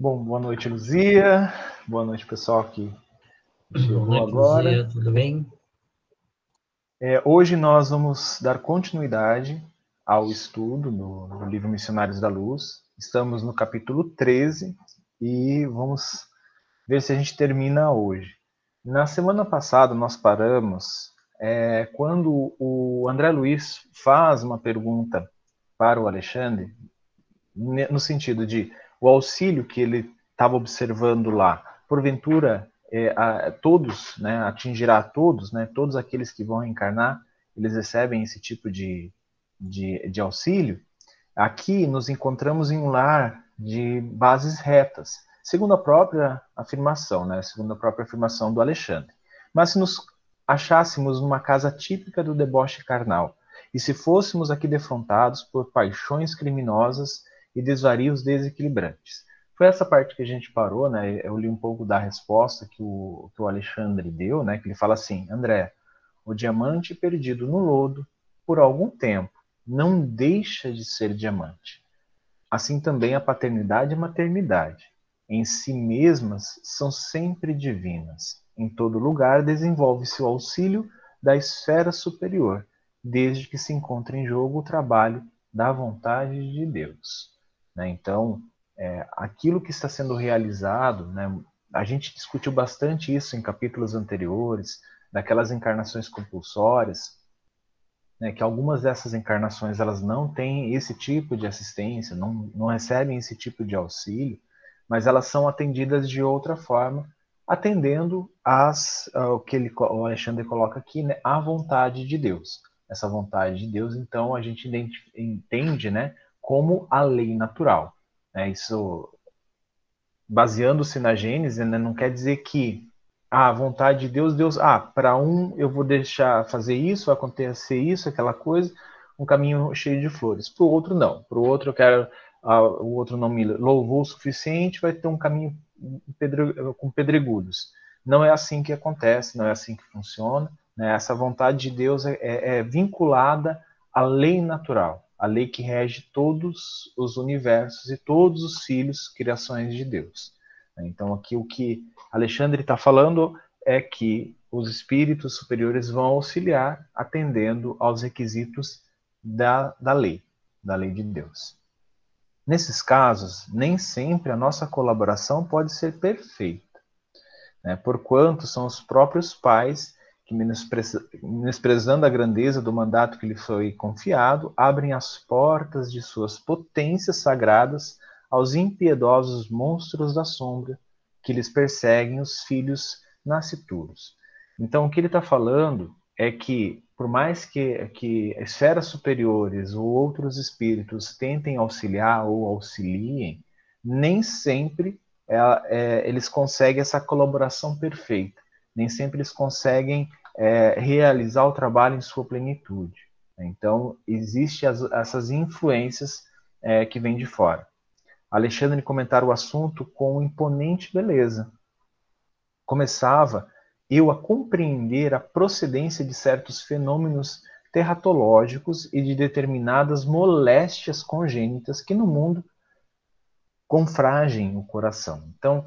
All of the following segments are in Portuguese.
Bom, boa noite, Luzia. Boa noite, pessoal que chegou boa noite, agora. Luzia, tudo bem? É, hoje nós vamos dar continuidade ao estudo do, do, livro Missionários da Luz. Estamos no capítulo 13 e vamos ver se a gente termina hoje. Na semana passada nós paramos é, quando o André Luiz faz uma pergunta para o Alexandre, no sentido de o auxílio que ele estava observando lá, porventura, é, a, todos, né, atingirá a todos, né, todos aqueles que vão encarnar, eles recebem esse tipo de, de, de auxílio. Aqui nos encontramos em um lar de bases retas, segundo a própria afirmação, né, segundo a própria afirmação do Alexandre. Mas se nos achássemos numa casa típica do deboche carnal, e se fôssemos aqui defrontados por paixões criminosas e desvarios desequilibrantes. Foi essa parte que a gente parou, né? Eu li um pouco da resposta que o, que o Alexandre deu, né? Que ele fala assim: André, o diamante perdido no lodo por algum tempo não deixa de ser diamante. Assim também a paternidade e maternidade, em si mesmas, são sempre divinas. Em todo lugar desenvolve-se o auxílio da esfera superior, desde que se encontre em jogo o trabalho da vontade de Deus. Né? Então, é, aquilo que está sendo realizado, né, a gente discutiu bastante isso em capítulos anteriores, daquelas encarnações compulsórias, né, que algumas dessas encarnações elas não têm esse tipo de assistência, não, não recebem esse tipo de auxílio, mas elas são atendidas de outra forma, atendendo às, ao que ele, o Alexandre coloca aqui, né, à vontade de Deus. Essa vontade de Deus, então, a gente entende né, como a lei natural. Né? Isso, baseando-se na Gênesis, né, não quer dizer que ah, a vontade de Deus, Deus, ah, para um eu vou deixar fazer isso, acontecer isso, aquela coisa, um caminho cheio de flores. Para o outro, não. Para o outro, eu quero, ah, o outro não me louvou o suficiente, vai ter um caminho com pedregulhos. Não é assim que acontece, não é assim que funciona. Né? Essa vontade de Deus é, é, é vinculada à lei natural a lei que rege todos os universos e todos os filhos, criações de Deus. Então, aqui o que Alexandre está falando é que os espíritos superiores vão auxiliar atendendo aos requisitos da, da lei, da lei de Deus. Nesses casos, nem sempre a nossa colaboração pode ser perfeita, né, porquanto são os próprios pais que, menosprezando a grandeza do mandato que lhe foi confiado, abrem as portas de suas potências sagradas aos impiedosos monstros da sombra que lhes perseguem os filhos nascituros. Então, o que ele está falando é que, por mais que, que esferas superiores ou outros espíritos tentem auxiliar ou auxiliem, nem sempre é, é, eles conseguem essa colaboração perfeita. Nem sempre eles conseguem é, realizar o trabalho em sua plenitude. Então, existem essas influências é, que vêm de fora. Alexandre comentara o assunto com imponente beleza. Começava eu a compreender a procedência de certos fenômenos terratológicos e de determinadas moléstias congênitas que no mundo confragem o coração. Então,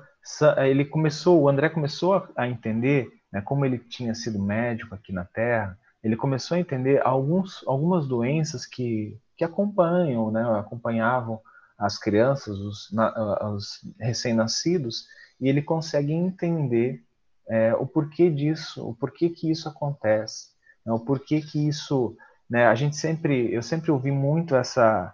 ele começou, o André começou a entender né, como ele tinha sido médico aqui na Terra, ele começou a entender alguns, algumas doenças que, que acompanham, né, acompanhavam as crianças, os, os recém-nascidos, e ele consegue entender é, o porquê disso, o porquê que isso acontece, né, o porquê que isso, né, a gente sempre, eu sempre ouvi muito essa,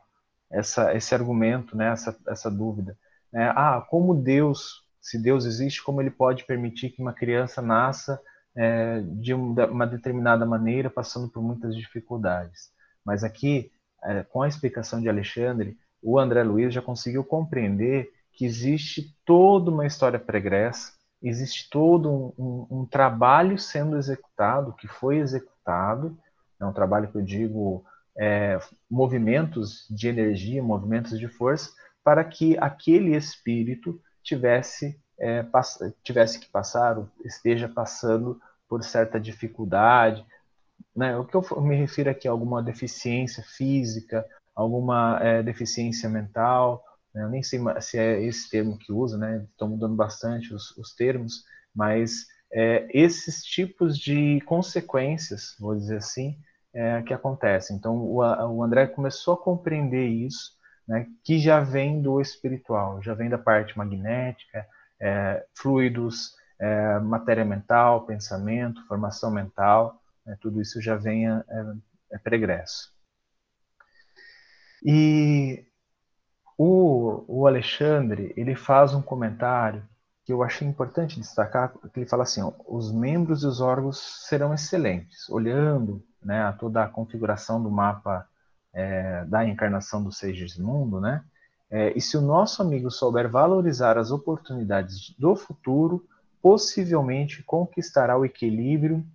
essa, esse argumento, né, essa, essa dúvida, né, ah, como Deus se Deus existe, como ele pode permitir que uma criança nasça é, de uma determinada maneira, passando por muitas dificuldades. Mas aqui, é, com a explicação de Alexandre, o André Luiz já conseguiu compreender que existe toda uma história pregressa, existe todo um, um, um trabalho sendo executado, que foi executado, é um trabalho que eu digo é, movimentos de energia, movimentos de força, para que aquele espírito tivesse, é, tivesse que passar, esteja passando por certa dificuldade. Né? O que eu me refiro aqui a alguma deficiência física, alguma é, deficiência mental, né? eu nem sei se é esse termo que usa, né? Estão mudando bastante os, os termos, mas é, esses tipos de consequências, vou dizer assim, é, que acontecem. Então, o, o, André começou a compreender isso, né, que já vem do espiritual, já vem da parte magnética, é, fluidos, é, matéria mental, pensamento, formação mental, né, tudo isso já vem é, é pregresso. E o, o Alexandre, ele faz um comentário que eu achei importante destacar, que ele fala assim, ó, os membros e os órgãos serão excelentes, olhando né, a toda a configuração do mapa é, da encarnação do Segismundo, né, é, e se o nosso amigo souber valorizar as oportunidades do futuro, possivelmente conquistará o equilíbrio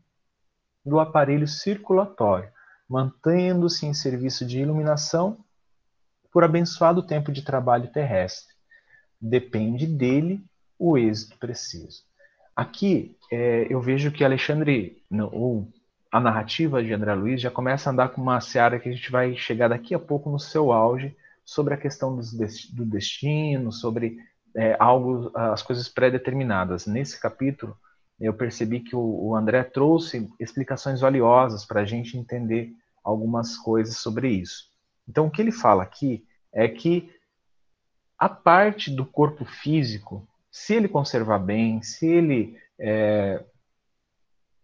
do aparelho circulatório, mantendo-se em serviço de iluminação por abençoado tempo de trabalho terrestre. Depende dele o êxito preciso. Aqui é, eu vejo que Alexandre, ou a narrativa de André Luiz, já começa a andar com uma seara que a gente vai chegar daqui a pouco no seu auge, sobre a questão do destino, sobre é, algo, as coisas pré-determinadas. Nesse capítulo, eu percebi que o, o André trouxe explicações valiosas para a gente entender algumas coisas sobre isso. Então, o que ele fala aqui é que a parte do corpo físico se ele conservar bem, se ele é,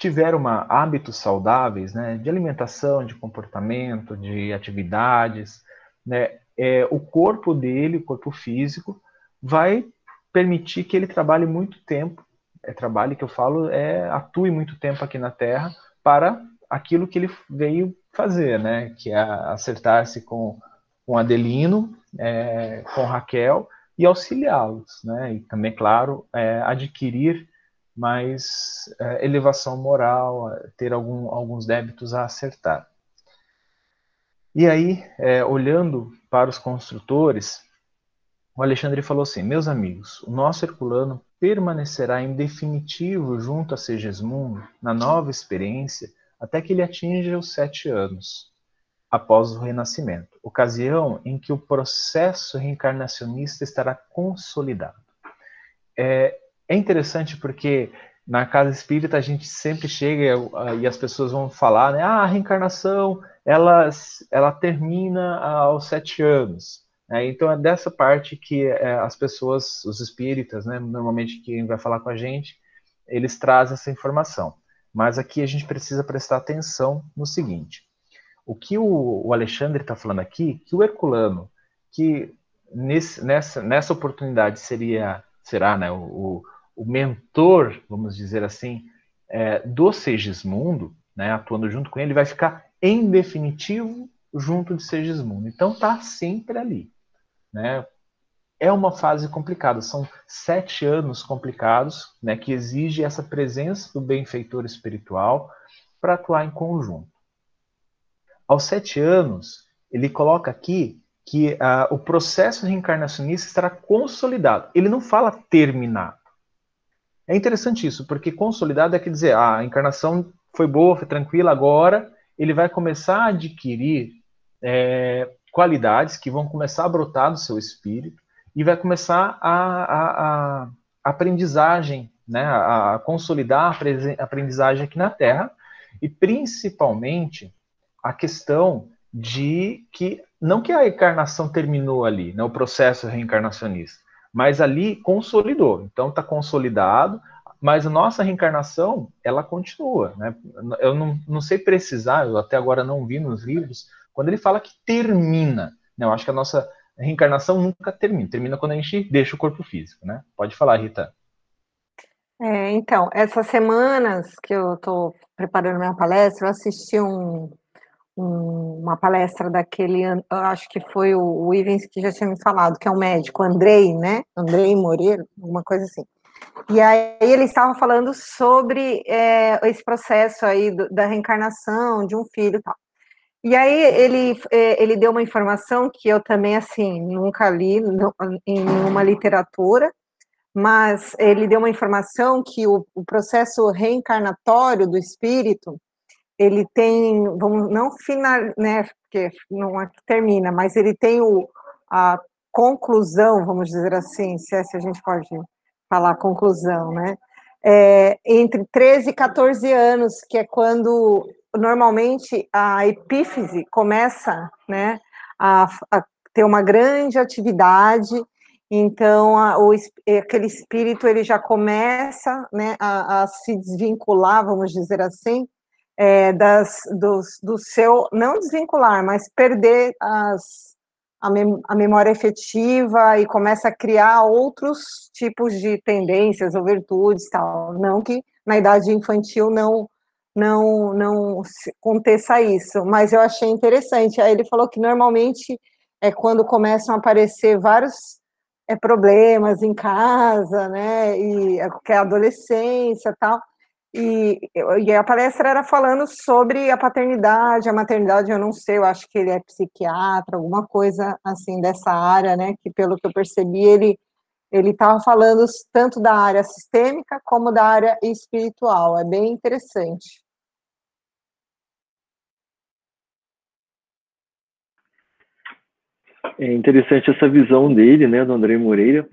tiver uma, hábitos saudáveis, né, de alimentação, de comportamento, de atividades, né, é, o corpo dele, o corpo físico, vai permitir que ele trabalhe muito tempo, é trabalho que eu falo, é atue muito tempo aqui na Terra para aquilo que ele veio fazer, né, que é acertar-se com, com Adelino, é, com Raquel, e auxiliá-los, né? E também, claro, é, adquirir mais é, elevação moral, ter algum, alguns débitos a acertar. E aí, é, olhando para os construtores, o Alexandre falou assim: Meus amigos, o nosso Herculano permanecerá em definitivo junto a Segismundo na nova experiência até que ele atinja os sete anos após o renascimento, ocasião em que o processo reencarnacionista estará consolidado. É, é interessante porque na casa espírita a gente sempre chega e as pessoas vão falar, né? Ah, a reencarnação ela, ela termina aos sete anos. Né? Então é dessa parte que é, as pessoas, os espíritas, né? Normalmente quem vai falar com a gente, eles trazem essa informação. Mas aqui a gente precisa prestar atenção no seguinte: o que o, o Alexandre está falando aqui, que o Herculano, que nesse, nessa, nessa oportunidade seria, será né, o mentor, vamos dizer assim, é, do Segismundo, né, atuando junto com ele, vai ficar em definitivo junto de Segismundo. Então está sempre ali. Né? É uma fase complicada, são sete anos complicados, né, que exige essa presença do benfeitor espiritual para atuar em conjunto. Aos sete anos, ele coloca aqui que uh, o processo reencarnacionista estará consolidado. Ele não fala terminado. É interessante isso, porque consolidado é quer dizer, ah, a encarnação foi boa, foi tranquila, agora ele vai começar a adquirir é, qualidades que vão começar a brotar do seu espírito e vai começar a, a, a aprendizagem, né, a, a consolidar a aprendizagem aqui na Terra e principalmente a questão de que não que a encarnação terminou ali, né, o processo reencarnacionista, mas ali consolidou. Então está consolidado, mas a nossa reencarnação ela continua. Né? Eu não, não sei precisar, eu até agora não vi nos livros, quando ele fala que termina. Né? Eu acho que a nossa reencarnação nunca termina, termina quando a gente deixa o corpo físico. Né? Pode falar, Rita. É, então, essas semanas que eu estou preparando minha palestra, eu assisti um, um, uma palestra daquele, acho que foi o, o Ivens que já tinha me falado, que é um médico, Andrei, né? Andrei Moreira, alguma coisa assim. E aí ele estava falando sobre é, esse processo aí do, da reencarnação de um filho e tal. E aí ele, é, ele deu uma informação que eu também, assim, nunca li em nenhuma literatura, mas ele deu uma informação que o, o processo reencarnatório do espírito, ele tem, vamos não final, né, porque não é que termina, mas ele tem o, a conclusão, vamos dizer assim, se é, se a gente pode falar conclusão, né? É, entre 13 e 14 anos, que é quando normalmente a epífise começa, né, a, a ter uma grande atividade, então a, o, aquele espírito ele já começa, né, a, a se desvincular, vamos dizer assim, é, das, do, do seu, não desvincular, mas perder as, a, mem a memória efetiva e começa a criar outros tipos de tendências ou virtudes tal. Não que na idade infantil não não não aconteça isso, mas eu achei interessante. Aí ele falou que normalmente é quando começam a aparecer vários é, problemas em casa, né, e que é a adolescência tal, e, e, a palestra era falando sobre a paternidade, a maternidade, eu não sei, eu acho que ele é psiquiatra, alguma coisa assim dessa área, né? Que pelo que eu percebi, ele ele estava falando tanto da área sistêmica como da área espiritual. É bem interessante. É interessante essa visão dele, né, do André Moreira.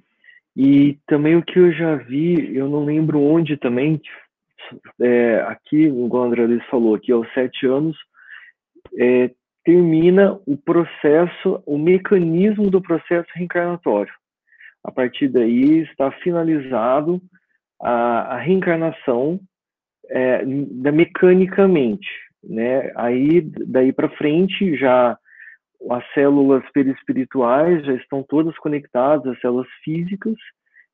E também o que eu já vi, eu não lembro onde também, é, aqui, igual o André Luiz falou, aqui aos sete anos, é, termina o processo, o mecanismo do processo reencarnatório. A partir daí está finalizado a, a reencarnação é, da mecanicamente, né? Aí daí para frente já as células perispirituais já estão todas conectadas às células físicas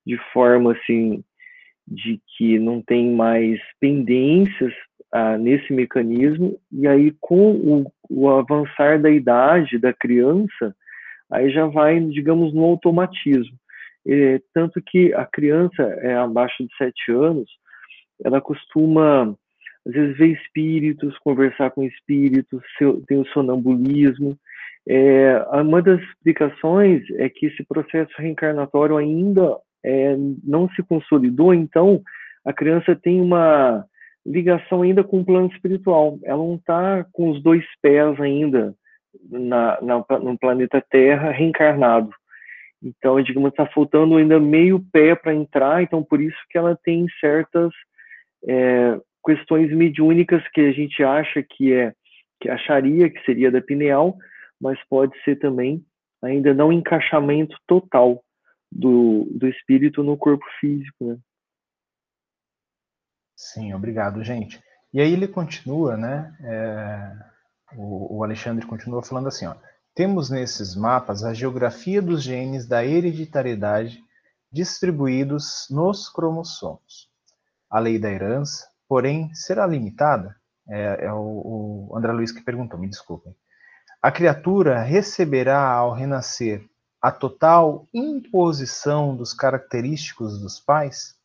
de forma assim de que não tem mais pendências ah, nesse mecanismo, e aí com o, o, avançar da idade da criança, aí já vai, digamos, no automatismo. É, tanto que a criança é abaixo de sete anos, ela costuma, às vezes, ver espíritos, conversar com espíritos, tem o sonambulismo. É, uma das explicações é que esse processo reencarnatório ainda é, não se consolidou, então a criança tem uma ligação ainda com o plano espiritual. Ela não está com os dois pés ainda na, na, no planeta Terra reencarnado. Então, digamos, está faltando ainda meio pé para entrar, então por isso que ela tem certas é, questões mediúnicas que a gente acha que é, que acharia que seria da pineal, mas pode ser também ainda não encaixamento total do, do espírito no corpo físico, né? Sim, obrigado, gente. E aí ele continua, né? É, o, o, Alexandre continua falando assim, ó. Temos nesses mapas a geografia dos genes da hereditariedade distribuídos nos cromossomos. A lei da herança, porém, será limitada? É, é o, o André Luiz que perguntou, me desculpem. A criatura receberá ao renascer a total imposição dos característicos dos pais?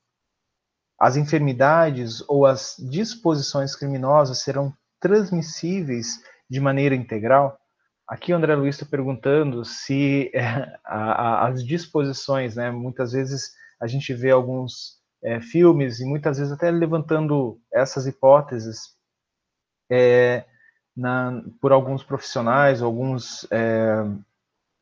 As enfermidades ou as disposições criminosas serão transmissíveis de maneira integral? Aqui o André Luiz está perguntando se é, a, a, as disposições, né, muitas vezes a gente vê alguns é, filmes e muitas vezes até levantando essas hipóteses é, na, por alguns profissionais, alguns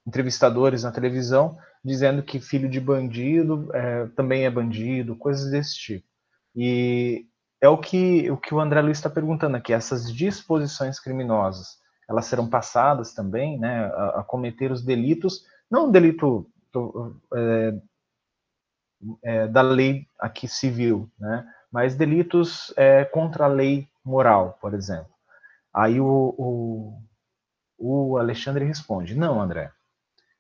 entrevistadores na televisão dizendo que filho de bandido é, também é bandido, coisas desse tipo. E é o que o, que o André Luiz está perguntando aqui, essas disposições criminosas, elas serão passadas também né, a, a cometer os delitos, não o delito é, é, da lei aqui civil, né, mas delitos é, contra a lei moral, por exemplo. Aí o, o, o Alexandre responde, não, André,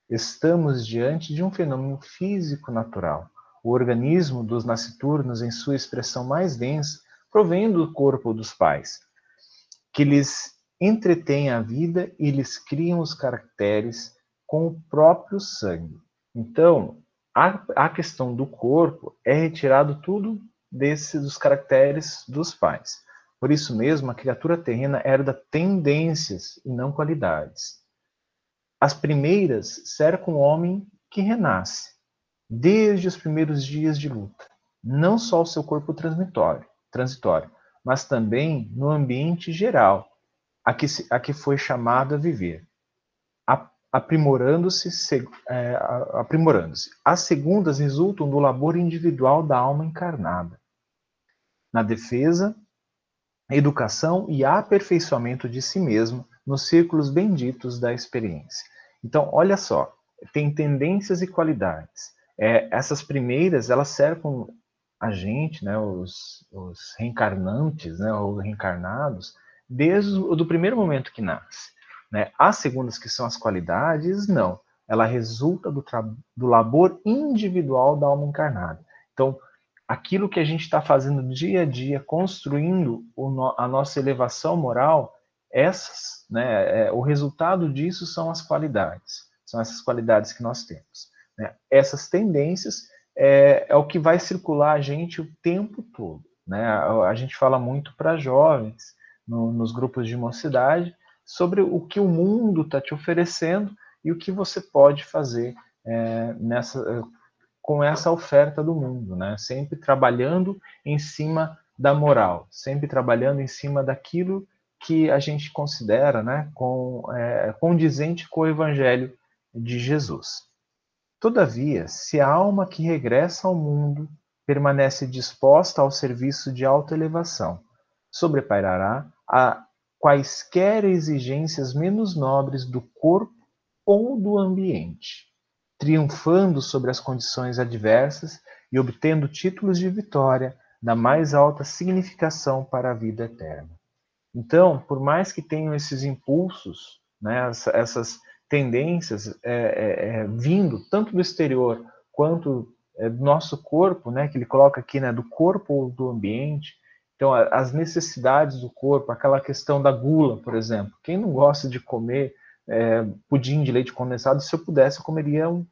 Estamos diante de um fenômeno físico natural. O organismo dos nasciturnos, em sua expressão mais densa, provém do corpo dos pais, que lhes entretém a vida e lhes criam os caracteres com o próprio sangue. Então, a, a questão do corpo é retirado tudo desses dos caracteres dos pais. Por isso mesmo, a criatura terrena herda tendências e não qualidades. As primeiras cercam o homem que renasce, desde os primeiros dias de luta, não só o seu corpo transitório, transitório mas também no ambiente geral, a que, se, a que foi chamado a viver. Aprimorando-se, é, aprimorando-se. As segundas resultam do labor individual da alma encarnada, na defesa, educação e aperfeiçoamento de si mesmo nos círculos benditos da experiência. Então, olha só, tem tendências e qualidades. É, essas primeiras, elas cercam a gente, né, os, os reencarnantes, né, ou reencarnados, desde o do primeiro momento que nasce. Né? As segundas, que são as qualidades, não. Ela resulta do, do labor individual da alma encarnada. Então, aquilo que a gente está fazendo dia a dia, construindo no, a nossa elevação moral, essas, né, é, o resultado disso são as qualidades. São essas qualidades que nós temos. Né? Essas tendências é, é, o que vai circular a gente o tempo todo. Né? A, a gente fala muito para jovens, no, nos grupos de mocidade, sobre o que o mundo está te oferecendo e o que você pode fazer é, nessa, com essa oferta do mundo, né? Sempre trabalhando em cima da moral, sempre trabalhando em cima daquilo que a gente considera, né, com, é, condizente com o Evangelho de Jesus. Todavia, se a alma que regressa ao mundo permanece disposta ao serviço de autoelevação, sobrepairará a quaisquer exigências menos nobres do corpo ou do ambiente, triunfando sobre as condições adversas e obtendo títulos de vitória da mais alta significação para a vida eterna. Então, por mais que tenham esses impulsos, né, essas tendências é, é, é, vindo tanto do exterior quanto é, do nosso corpo, né, que ele coloca aqui, né, do corpo ou do ambiente, então, as necessidades do corpo, aquela questão da gula, por exemplo. Quem não gosta de comer é, pudim de leite condensado, se eu pudesse, eu comeria um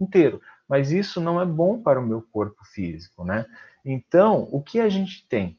inteiro. Mas isso não é bom para o meu corpo físico, né? Então, o que a gente tem?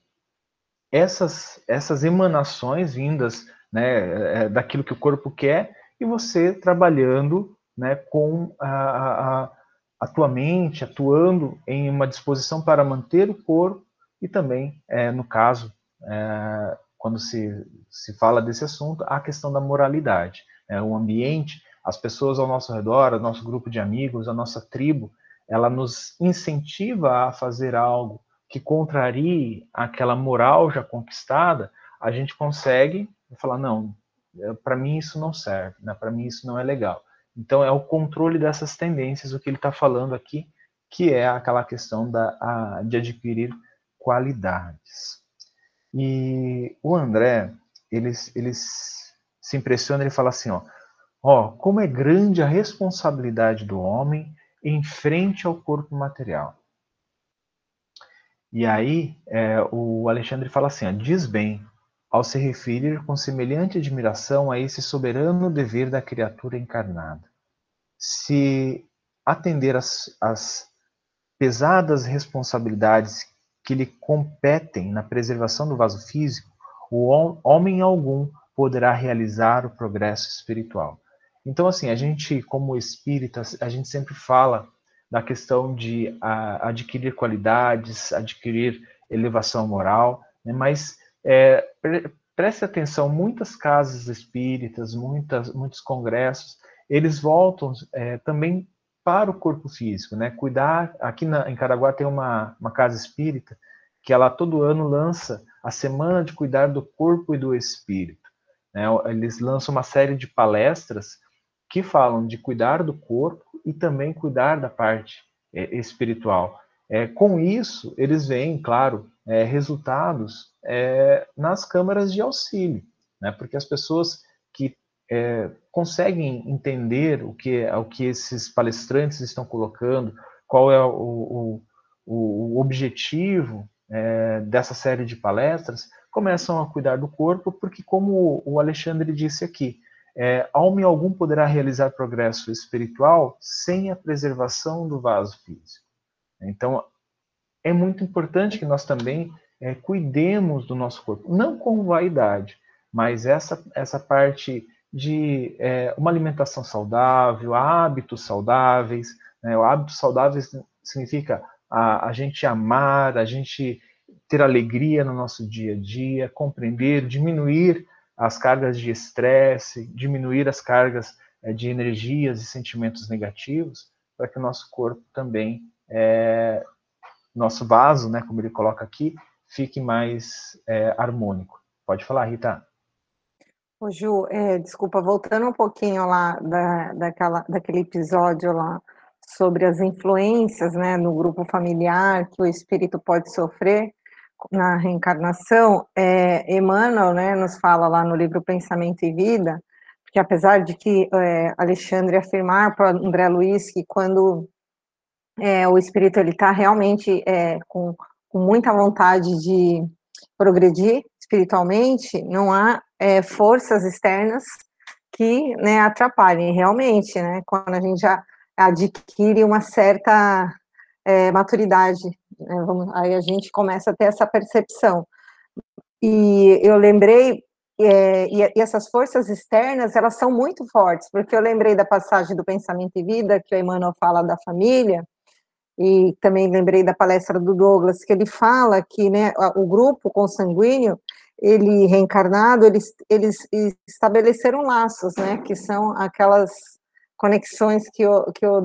Essas, essas emanações vindas né, é, daquilo que o corpo quer e você trabalhando né, com a, a, a tua mente, atuando em uma disposição para manter o corpo e também, é, no caso, é, quando se, se fala desse assunto, a questão da moralidade. Né? O ambiente, as pessoas ao nosso redor, o nosso grupo de amigos, a nossa tribo, ela nos incentiva a fazer algo que contrarie aquela moral já conquistada, a gente consegue falar, não, é, para mim isso não serve, né? para mim isso não é legal. Então é o controle dessas tendências, o que ele está falando aqui, que é aquela questão da, a, de adquirir qualidades. E o André, ele, ele se impressiona, ele fala assim, ó, ó, como é grande a responsabilidade do homem em frente ao corpo material. E aí é, o Alexandre fala assim, ó, diz bem, ao se referir com semelhante admiração a esse soberano dever da criatura encarnada. Se atender às, pesadas responsabilidades que lhe competem na preservação do vaso físico, o homem algum poderá realizar o progresso espiritual. Então, assim, a gente, como espíritas, a gente sempre fala da questão de a, adquirir qualidades, adquirir elevação moral, né? mas é, pre, preste atenção, muitas casas espíritas, muitas, muitos congressos, eles voltam é, também para o corpo físico, né? Cuidar, aqui na, em Caraguá tem uma, uma casa espírita que ela todo ano lança a Semana de Cuidar do Corpo e do Espírito. Né? Eles lançam uma série de palestras que falam de cuidar do corpo e também cuidar da parte é, espiritual. É, com isso, eles veem, claro, é, resultados é, nas câmaras de auxílio, né? porque as pessoas que é, conseguem entender o que, o que esses palestrantes estão colocando, qual é o, o, o objetivo é, dessa série de palestras, começam a cuidar do corpo, porque, como o Alexandre disse aqui, é, algum poderá realizar progresso espiritual sem a preservação do vaso físico. Então, é muito importante que nós também é, cuidemos do nosso corpo, não com vaidade, mas essa, essa parte de é, uma alimentação saudável, hábitos saudáveis. Né? O hábito saudável significa a, a gente amar, a gente ter alegria no nosso dia a dia, compreender, diminuir as cargas de estresse, diminuir as cargas é, de energias e sentimentos negativos, para que o nosso corpo também, é, nosso vaso, né, como ele coloca aqui, fique mais é, harmônico. Pode falar, Rita. Ô Ju, é, desculpa, voltando um pouquinho lá da, daquela, daquele episódio lá sobre as influências né, no grupo familiar que o espírito pode sofrer na reencarnação, é, Emmanuel né, nos fala lá no livro Pensamento e Vida, que apesar de que é, Alexandre afirmar para André Luiz que quando é, o espírito ele está realmente é, com, com muita vontade de progredir espiritualmente, não há é, forças externas que né, atrapalhem realmente, né? Quando a gente já adquire uma certa é, maturidade, né, vamos, aí a gente começa a ter essa percepção. E eu lembrei, é, e, e, essas forças externas, elas são muito fortes, porque eu lembrei da passagem do Pensamento e Vida, que o Emmanuel fala da família, e também lembrei da palestra do Douglas, que ele fala que né, o grupo consanguíneo, ele reencarnado, eles, eles estabeleceram laços, né, que são aquelas conexões que o, que o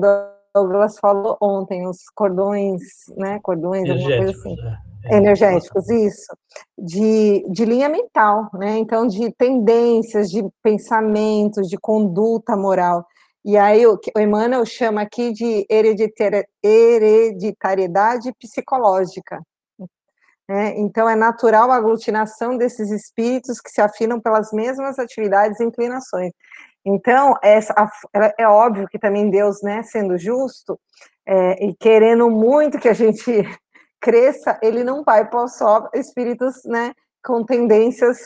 Douglas falou ontem, os cordões, né, cordões, alguma coisa assim. Né? energéticos, isso, de, de linha mental, né? Então, de tendências, de pensamentos, de conduta moral. E aí o, o Emmanuel chama aqui de hereditariedade psicológica. Né? Então, é natural a aglutinação desses espíritos que se afinam pelas mesmas atividades e inclinações. Então, essa, é óbvio que também Deus, né, sendo justo é, e querendo muito que a gente cresça, ele não vai pôr só espíritos né, com tendências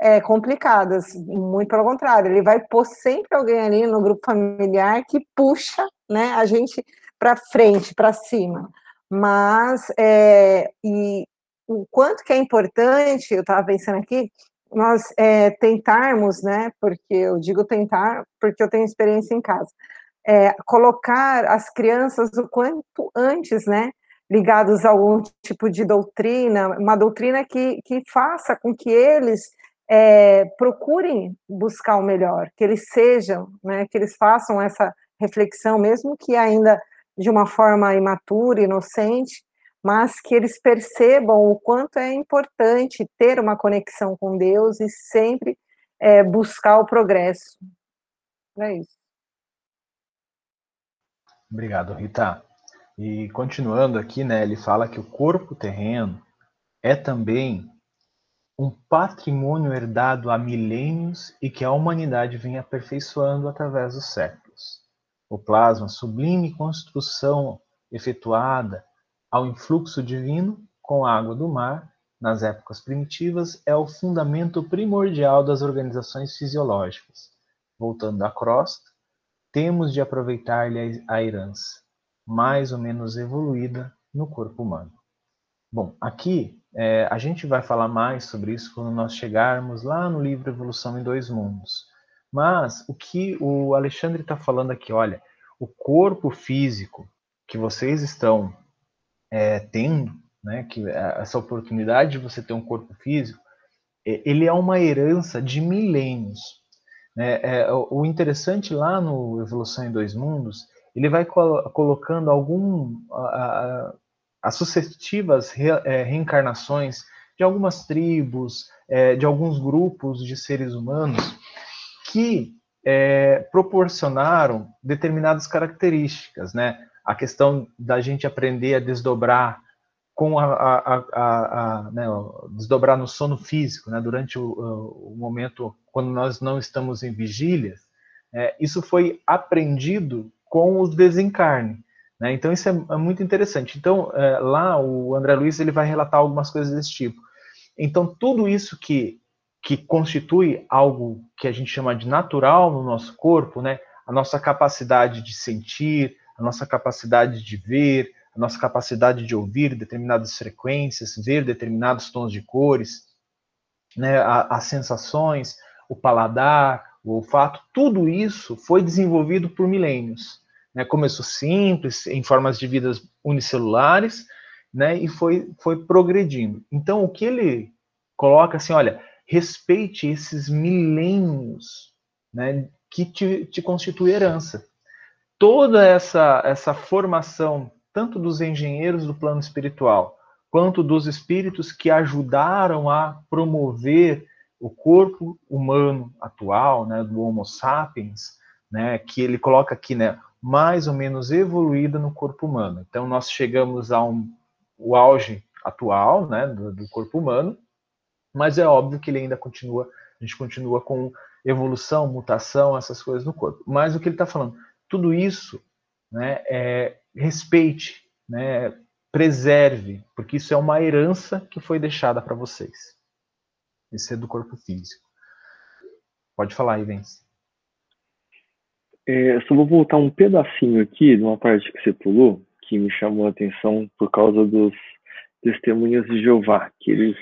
é, complicadas, muito pelo contrário, ele vai pôr sempre alguém ali no grupo familiar que puxa né, a gente para frente, para cima. Mas, é, e o quanto que é importante, eu estava pensando aqui, nós é, tentarmos, né, porque eu digo tentar, porque eu tenho experiência em casa, é, colocar as crianças o quanto antes, né, ligados a algum tipo de doutrina, uma doutrina que, que faça com que eles é, procurem buscar o melhor, que eles sejam, né, que eles façam essa reflexão, mesmo que ainda de uma forma imatura, inocente, mas que eles percebam o quanto é importante ter uma conexão com Deus e sempre é, buscar o progresso. É isso. Obrigado, Rita. E continuando aqui, né, ele fala que o corpo terreno é também um patrimônio herdado há milênios e que a humanidade vem aperfeiçoando através dos séculos. O plasma, sublime construção efetuada ao influxo divino com a água do mar, nas épocas primitivas, é o fundamento primordial das organizações fisiológicas. Voltando à crosta, temos de aproveitar-lhe a herança, mais ou menos evoluída, no corpo humano. Bom, aqui é, a gente vai falar mais sobre isso quando nós chegarmos lá no livro Evolução em Dois Mundos. Mas o que o Alexandre está falando aqui, olha, o corpo físico que vocês estão é, tendo, né, que essa oportunidade de você ter um corpo físico, é, ele é uma herança de milênios. Né? É, o interessante lá no Evolução em Dois Mundos, ele vai col colocando algum as sucessivas re, é, reencarnações de algumas tribos, é, de alguns grupos de seres humanos que é, proporcionaram determinadas características, né? A questão da gente aprender a desdobrar com a, a, a, a né, desdobrar no sono físico, né, durante o, o, momento quando nós não estamos em vigília, é, isso foi aprendido com o desencarne. Né, então isso é, é muito interessante. Então é, lá o André Luiz ele vai relatar algumas coisas desse tipo. Então tudo isso que que constitui algo que a gente chama de natural no nosso corpo, né, a nossa capacidade de sentir, a nossa capacidade de ver, a nossa capacidade de ouvir determinadas frequências, ver determinados tons de cores, né, as sensações, o paladar, o olfato, tudo isso foi desenvolvido por milênios. Né, começou simples, em formas de vidas unicelulares, né, e foi, foi progredindo. Então, o que ele coloca assim, olha, respeite esses milênios né, que te, te constitui herança. Toda essa, essa formação, tanto dos engenheiros do plano espiritual, quanto dos espíritos que ajudaram a promover o corpo humano atual, né, do Homo sapiens, né, que ele coloca aqui, né, mais ou menos evoluída no corpo humano. Então nós chegamos ao um, o auge atual, né, do, do, corpo humano, mas é óbvio que ele ainda continua, a gente continua com evolução, mutação, essas coisas no corpo. Mas o que ele está falando, tudo isso, né, é, respeite, né, preserve, porque isso é uma herança que foi deixada para vocês. Esse é do corpo físico. Pode falar, Ivens. É, só vou voltar um pedacinho aqui de uma parte que você pulou, que me chamou a atenção por causa dos testemunhas de Jeová, que eles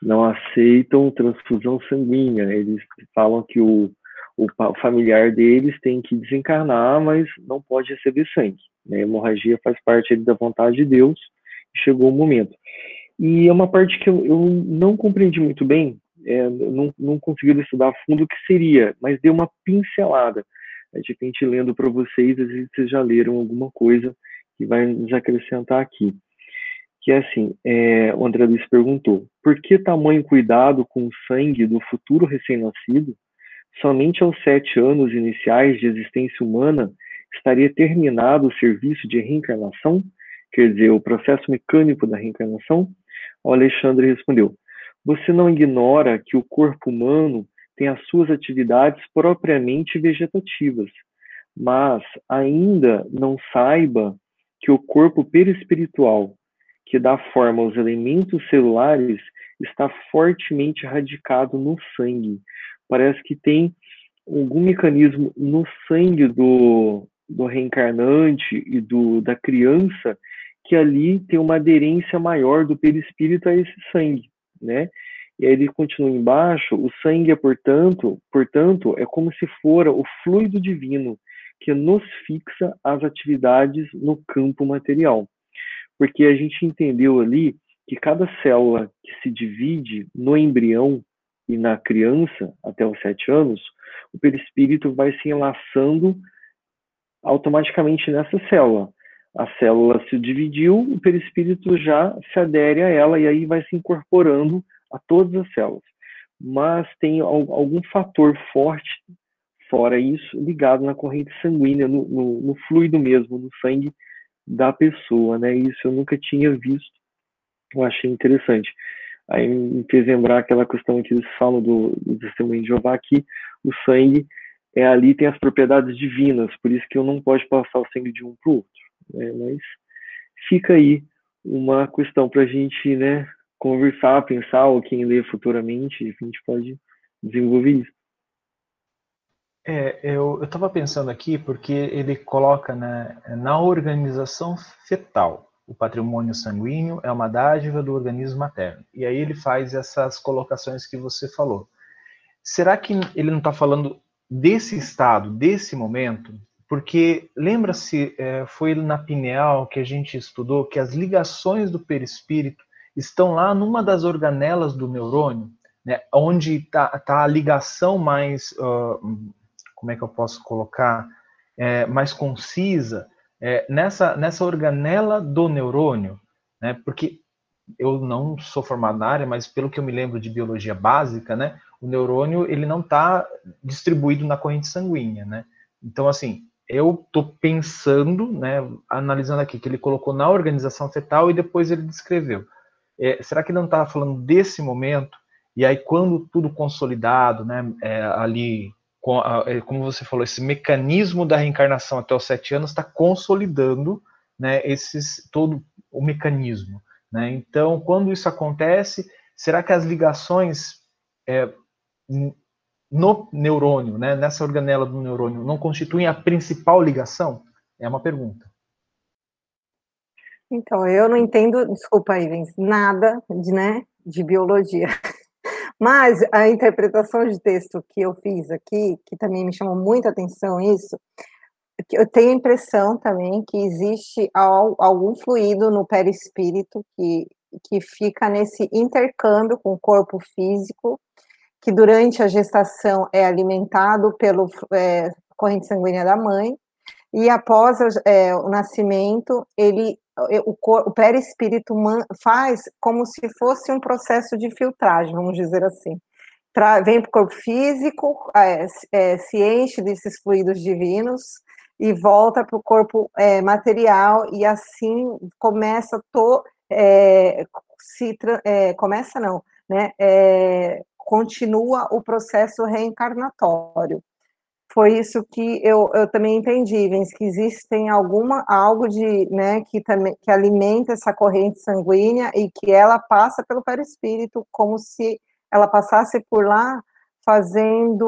não aceitam transfusão sanguínea. Eles falam que o, o familiar deles tem que desencarnar, mas não pode receber sangue. Né? A hemorragia faz parte da vontade de Deus, chegou o momento. E é uma parte que eu, eu não compreendi muito bem, é, não, não consegui estudar a fundo o que seria, mas deu uma pincelada. De repente, lendo para vocês, às vezes vocês já leram alguma coisa que vai nos acrescentar aqui. Que é assim, é, o André Luiz perguntou, por que tamanho cuidado com o sangue do futuro recém-nascido? Somente aos sete anos iniciais de existência humana estaria terminado o serviço de reencarnação? Quer dizer, o processo mecânico da reencarnação? O Alexandre respondeu, você não ignora que o corpo humano tem as suas atividades propriamente vegetativas, mas ainda não saiba que o corpo perispiritual, que dá forma aos elementos celulares, está fortemente radicado no sangue. Parece que tem algum mecanismo no sangue do, do reencarnante e do, da criança que ali tem uma aderência maior do perispírito a esse sangue né? E aí ele continua embaixo, o sangue é, portanto, portanto, é como se fora o fluido divino que nos fixa as atividades no campo material. Porque a gente entendeu ali que cada célula que se divide no embrião e na criança até os sete anos, o perispírito vai se enlaçando automaticamente nessa célula a célula se dividiu, o perispírito já se adere a ela e aí vai se incorporando a todas as células. Mas tem algum fator forte, fora isso, ligado na corrente sanguínea, no, no, no fluido mesmo, no sangue da pessoa, né? Isso eu nunca tinha visto, eu achei interessante. Aí me fez lembrar aquela questão que eles falam do, do testemunho de Jeová, que o sangue é ali tem as propriedades divinas, por isso que eu não pode passar o sangue de um para o outro. Né? Mas fica aí uma questão para a gente né, conversar, pensar, ou quem lê futuramente, a gente pode desenvolver isso. É, eu estava pensando aqui porque ele coloca né, na organização fetal. O patrimônio sanguíneo é uma dádiva do organismo materno. E aí ele faz essas colocações que você falou. Será que ele não está falando desse estado, desse momento? Porque lembra-se, é, foi na pineal que a gente estudou que as ligações do perispírito estão lá numa das organelas do neurônio, né, onde está tá a ligação mais, uh, como é que eu posso colocar, é, mais concisa, é, nessa, nessa organela do neurônio, né, porque eu não sou formado na área, mas pelo que eu me lembro de biologia básica, né, o neurônio ele não está distribuído na corrente sanguínea, né? Então, assim, eu estou pensando, né, analisando aqui, que ele colocou na organização fetal e depois ele descreveu. É, será que não está falando desse momento? E aí, quando tudo consolidado, né, é, ali, como você falou, esse mecanismo da reencarnação até os sete anos está consolidando né, esses, todo o mecanismo. Né? Então, quando isso acontece, será que as ligações é, no neurônio, né, nessa organela do neurônio, não constituem a principal ligação? É uma pergunta. Então, eu não entendo, desculpa, Ivens, nada de, né, de biologia. Mas a interpretação de texto que eu fiz aqui, que também me chamou muita atenção isso, eu tenho a impressão também que existe algum fluido no perispírito que, que fica nesse intercâmbio com o corpo físico que durante a gestação é alimentado pelo é, corrente sanguínea da mãe, e após é, o nascimento, ele, o, o perispírito faz como se fosse um processo de filtragem, vamos dizer assim. Tra vem para o corpo físico, é, é, se enche desses fluidos divinos e volta para o corpo é, material, e assim começa to, se começa não, né? Continua o processo reencarnatório. Foi isso que eu, eu também entendi, Vens, que existem alguma algo de, né, que também que alimenta essa corrente sanguínea e que ela passa pelo perispírito como se ela passasse por lá fazendo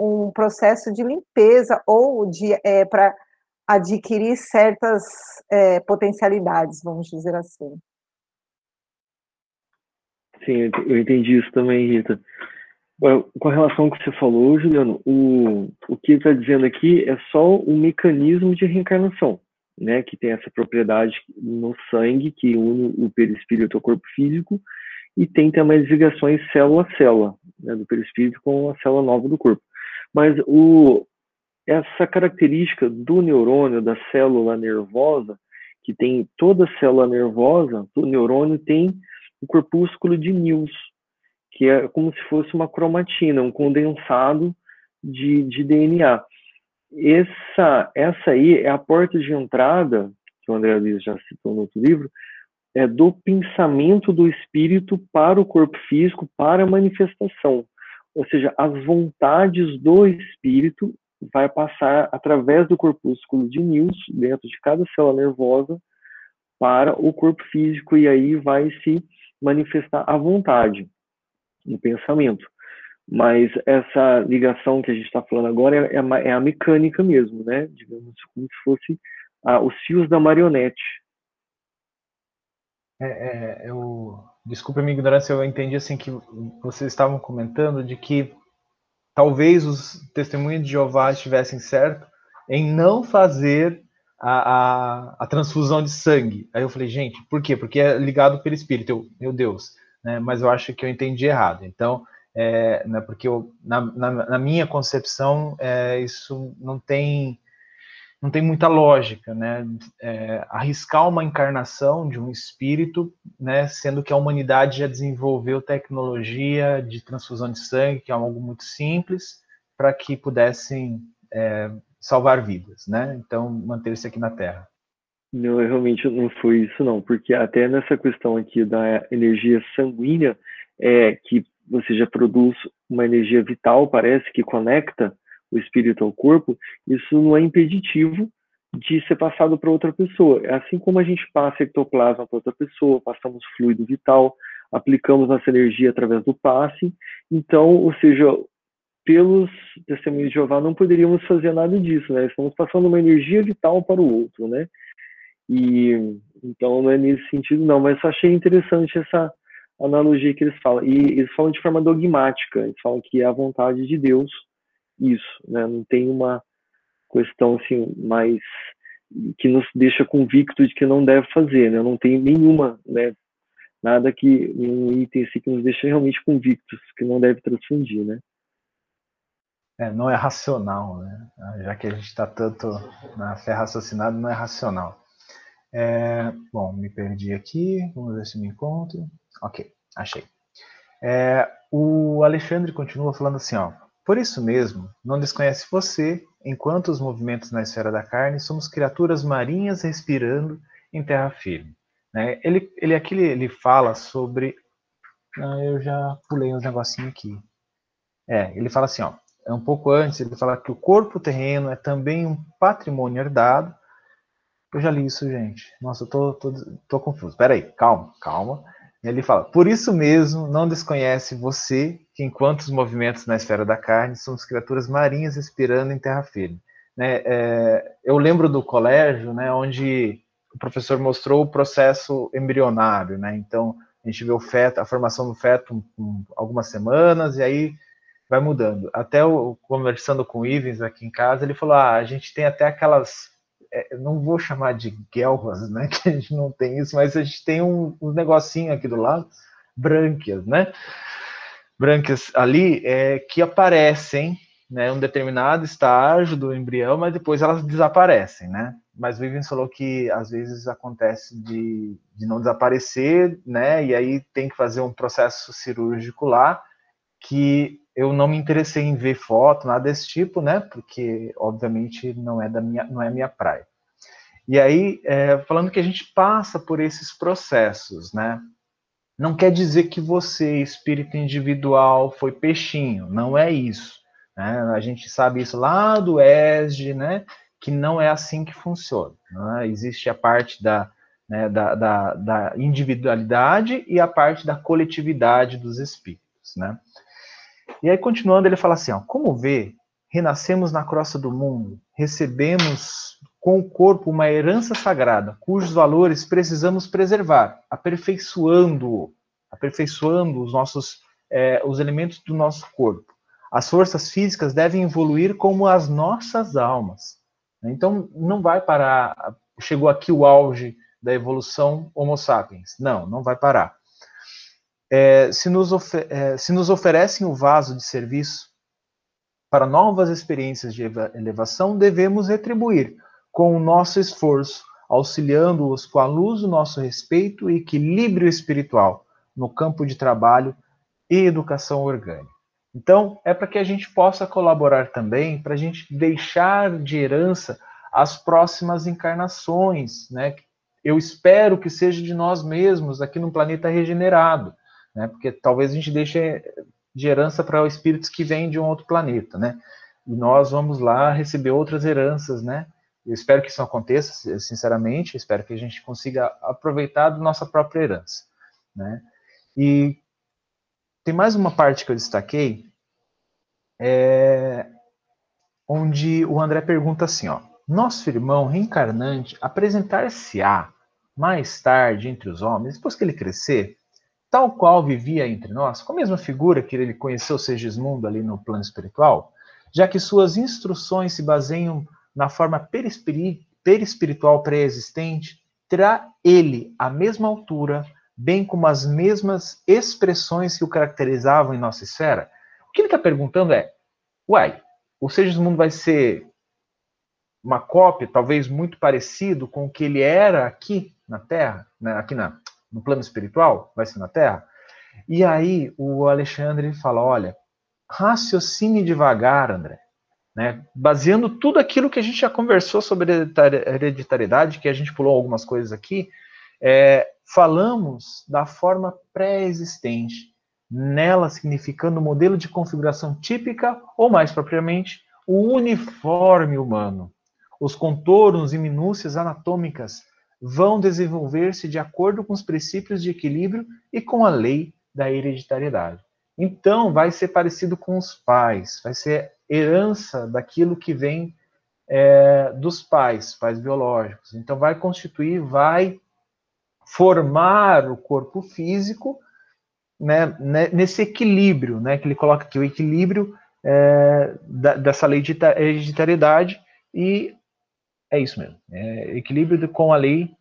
um processo de limpeza ou de é, para adquirir certas é, potencialidades, vamos dizer assim. Sim, eu entendi isso também, Rita. Com relação ao que você falou, Juliano, o, o que está dizendo aqui é só um mecanismo de reencarnação, né? Que tem essa propriedade no sangue que une o perispírito ao corpo físico e tem também as ligações célula a célula, né, do perispírito com a célula nova do corpo. Mas o, essa característica do neurônio, da célula nervosa, que tem toda célula nervosa, o neurônio tem o corpúsculo de Nils, que é como se fosse uma cromatina, um condensado de, de DNA. Essa, essa aí é a porta de entrada, que o André Luiz já citou no outro livro, é do pensamento do espírito para o corpo físico, para a manifestação. Ou seja, as vontades do espírito vai passar através do corpúsculo de Nils, dentro de cada célula nervosa, para o corpo físico, e aí vai se manifestar a vontade no pensamento. Mas essa ligação que a gente está falando agora é, é, é, a mecânica mesmo, né? Digamos como se fosse ah, os fios da marionete. É, é, eu, desculpe a minha ignorância, eu entendi assim que vocês estavam comentando de que talvez os testemunhos de Jeová estivessem certo em não fazer a, a, a, transfusão de sangue. Aí eu falei, gente, por quê? Porque é ligado pelo espírito. Eu, meu Deus, né? mas eu acho que eu entendi errado. Então, é, né, porque eu, na, na, na, minha concepção, é, isso não tem não tem muita lógica, né? É, arriscar uma encarnação de um espírito, né? Sendo que a humanidade já desenvolveu tecnologia de transfusão de sangue, que é algo muito simples, para que pudessem é, salvar vidas, né? Então, manter-se aqui na Terra. Não, realmente não foi isso não, porque até nessa questão aqui da energia sanguínea, é que você já produz uma energia vital, parece que conecta o espírito ao corpo, isso não é impeditivo de ser passado para outra pessoa. É assim como a gente passa ectoplasma para outra pessoa, passamos fluido vital, aplicamos nossa energia através do passe. Então, ou seja, pelos testemunhos de Jeová não poderíamos fazer nada disso, né? Estamos passando uma energia vital para o outro, né? E então não é nesse sentido não, mas eu achei interessante essa analogia que eles falam. E eles falam de forma dogmática, eles falam que é a vontade de Deus isso, né? Não tem uma questão assim mais que nos deixa convicto de que não deve fazer, né? Não tem nenhuma, né? Nada que um item assim que nos deixa realmente convictos que não deve transfundir, né? É, não é racional, né? Já que a gente está tanto na fé raciocinada, não é racional. É, bom, me perdi aqui, vamos ver se me encontro. Ok, achei. É, o Alexandre continua falando assim, ó. Por isso mesmo, não desconhece você, enquanto os movimentos na esfera da carne somos criaturas marinhas respirando em terra firme. Né? Ele, ele aqui ele fala sobre. Não, eu já pulei uns negocinho aqui. É, ele fala assim, ó é um pouco antes, ele fala que o corpo terreno é também um patrimônio herdado. Eu já li isso, gente. Nossa, eu tô, tô, tô confuso. Peraí, calma, calma. Ele fala, por isso mesmo, não desconhece você que enquanto os movimentos na esfera da carne somos criaturas marinhas respirando em terra firme. Né? É, eu lembro do colégio, né, onde o professor mostrou o processo embrionário, né? Então, a gente vê o feto, a formação do feto com algumas semanas, e aí vai mudando. Até o, conversando com o Ivens aqui em casa, ele falou: ah, a gente tem até aquelas. É, não vou chamar de guelras, né? Que a gente não tem isso, mas a gente tem um, um negocinho aqui do lado, brânquias, né? brancas ali é, que aparecem né, um determinado estágio do embrião, mas depois elas desaparecem, né? Mas Vivens falou que às vezes acontece de, de não desaparecer, né? E aí tem que fazer um processo cirúrgico lá, que eu não me interessei em ver foto, nada desse tipo, né? Porque obviamente não é da minha, não é minha praia. E aí, é, falando que a gente passa por esses processos, né? Não quer dizer que você, espírito individual, foi peixinho, não é isso. Né? A gente sabe isso lá do ESG, né? Que não é assim que funciona. Né? Existe a parte da, né, da, da, da, individualidade e a parte da coletividade dos espíritos, né? E aí, continuando, ele fala assim, ó, como vê, renascemos na crosta do mundo, recebemos com o corpo uma herança sagrada, cujos valores precisamos preservar, aperfeiçoando, aperfeiçoando os nossos, é, os elementos do nosso corpo. As forças físicas devem evoluir como as nossas almas. Então, não vai parar. Chegou aqui o auge da evolução Homo sapiens. Não, não vai parar. É, se, nos é, se nos oferecem o vaso de serviço para novas experiências de elevação, devemos retribuir com o nosso esforço, auxiliando-os com a luz do nosso respeito e equilíbrio espiritual no campo de trabalho e educação orgânica. Então, é para que a gente possa colaborar também, para a gente deixar de herança as próximas encarnações, né? Eu espero que seja de nós mesmos aqui no planeta regenerado, né? Porque talvez a gente deixe de herança para espíritos que vêm de um outro planeta, né? E nós vamos lá receber outras heranças, né? Eu espero que isso aconteça, sinceramente, espero que a gente consiga aproveitar da nossa própria herança, né? E tem mais uma parte que eu destaquei, é, onde o André pergunta assim, ó, nosso irmão reencarnante apresentar-se-á mais tarde entre os homens, depois que ele crescer, tal qual vivia entre nós, com a mesma figura que ele conheceu Segismundo ali no plano espiritual, já que suas instruções se baseiam na forma perispiritual pré-existente, terá ele a mesma altura, bem como as mesmas expressões que o caracterizavam em nossa esfera? O que ele está perguntando é, uai, o Segismundo vai ser uma cópia, talvez muito parecido com o que ele era aqui na Terra, né, aqui na, no plano espiritual, vai ser na Terra? E aí o Alexandre fala, olha, raciocine devagar, André. Né? Baseando tudo aquilo que a gente já conversou sobre hereditariedade, que a gente pulou algumas coisas aqui, é, falamos da forma pré-existente, nela significando o modelo de configuração típica, ou mais propriamente, o uniforme humano. Os contornos e minúcias anatômicas vão desenvolver-se de acordo com os princípios de equilíbrio e com a lei da hereditariedade. Então, vai ser parecido com os pais, vai ser herança daquilo que vem é, dos pais, pais biológicos. Então, vai constituir, vai formar o corpo físico né, né, nesse equilíbrio, né, que ele coloca aqui, o equilíbrio é, da, dessa lei de hereditariedade, e é isso mesmo, é equilíbrio com a lei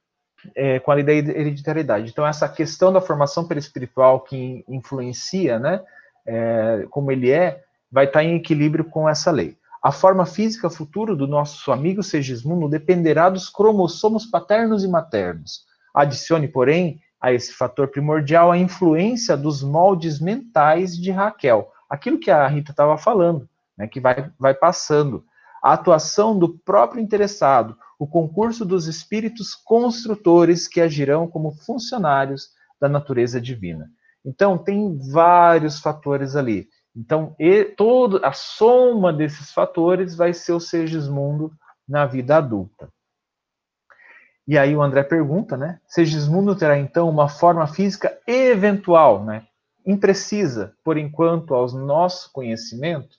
é, com a lei da hereditariedade. Então, essa questão da formação perispiritual que influencia, né, é, como ele é, vai estar em equilíbrio com essa lei. A forma física futura do nosso amigo Segismundo dependerá dos cromossomos paternos e maternos. Adicione, porém, a esse fator primordial a influência dos moldes mentais de Raquel. Aquilo que a Rita estava falando, né, que vai, vai passando. A atuação do próprio interessado, o concurso dos espíritos construtores que agirão como funcionários da natureza divina. Então, tem vários fatores ali. Então, e, todo, a soma desses fatores vai ser o Segismundo na vida adulta. E aí o André pergunta, né? Segismundo terá então uma forma física eventual, né? Imprecisa, por enquanto, ao nosso conhecimento?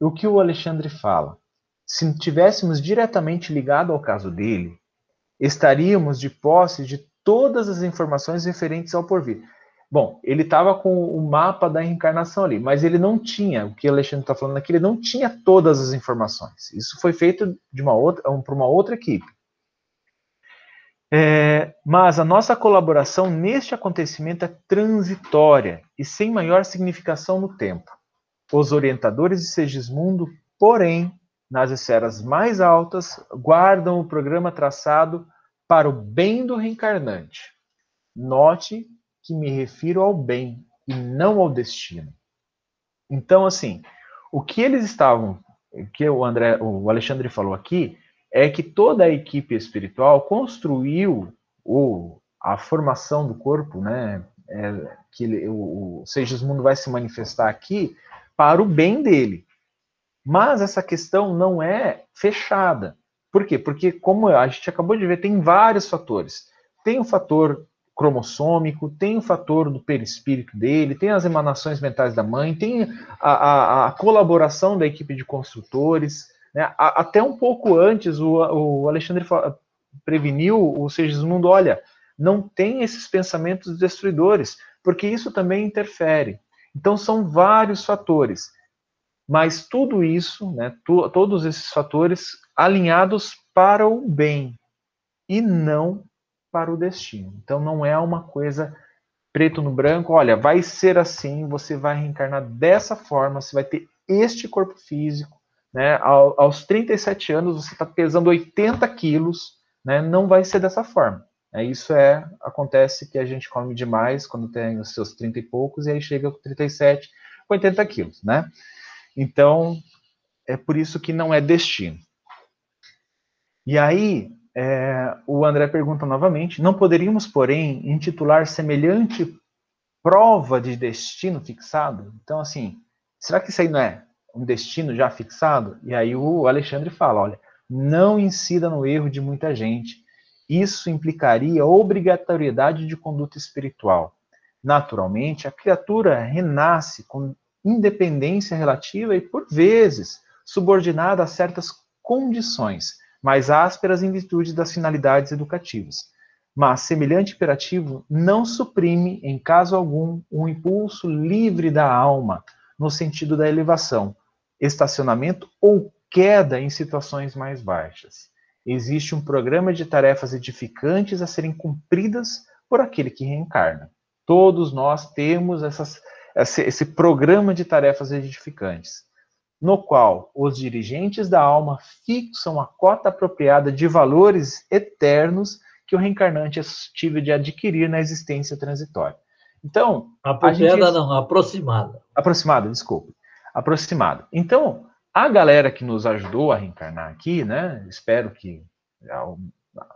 O que o Alexandre fala? Se tivéssemos diretamente ligado ao caso dele, estaríamos de posse de todas as informações referentes ao porvir. Bom, ele estava com o mapa da reencarnação ali, mas ele não tinha, o que o Alexandre está falando aqui, ele não tinha todas as informações. Isso foi feito de uma outra, para uma outra equipe. É, Mas a nossa colaboração neste acontecimento é transitória e sem maior significação no tempo. Os orientadores de Segismundo, porém, nas esferas mais altas, guardam o programa traçado para o bem do reencarnante. Note que me refiro ao bem e não ao destino. Então, assim, o que eles estavam, o que o André, o Alexandre falou aqui, é que toda a equipe espiritual construiu a formação do corpo, né? É, que ele, o, o Segismundo vai se manifestar aqui para o bem dele. Mas essa questão não é fechada. Por quê? Porque, como a gente acabou de ver, tem vários fatores. Tem o fator cromossômico, tem o fator do perispírito dele, tem as emanações mentais da mãe, tem a, a, a colaboração da equipe de construtores. Né? Até um pouco antes, o, o Alexandre preveniu o Segismundo, olha, não tem esses pensamentos destruidores, porque isso também interfere. Então, são vários fatores. Mas tudo isso, né, todos esses fatores alinhados para o bem e não para o destino. Então, não é uma coisa preto no branco, olha, vai ser assim, você vai reencarnar dessa forma, você vai ter este corpo físico, né? aos 37 anos você está pesando 80 quilos, né? Não vai ser dessa forma. É, isso é acontece que a gente come demais quando tem os seus 30 e poucos e aí chega com 37, com 80 quilos, né? Então é por isso que não é destino. E aí é, o André pergunta novamente: não poderíamos, porém, intitular semelhante prova de destino fixado? Então, assim, será que isso aí não é um destino já fixado? E aí o Alexandre fala: olha, não incida no erro de muita gente. Isso implicaria obrigatoriedade de conduta espiritual. Naturalmente, a criatura renasce com independência relativa e, por vezes, subordinada a certas condições, mais ásperas em virtude das finalidades educativas. Mas semelhante imperativo não suprime, em caso algum, um impulso livre da alma, no sentido da elevação, estacionamento ou queda em situações mais baixas. Existe um programa de tarefas edificantes a serem cumpridas por aquele que reencarna. Todos nós temos essas, esse, programa de tarefas edificantes, no qual os dirigentes da alma fixam a cota apropriada de valores eternos que o reencarnante é suscetível de adquirir na existência transitória. Então. Apropriada gente... não, aproximada. Aproximada, desculpe. Aproximada. Então, a galera que nos ajudou a reencarnar aqui, né? Espero que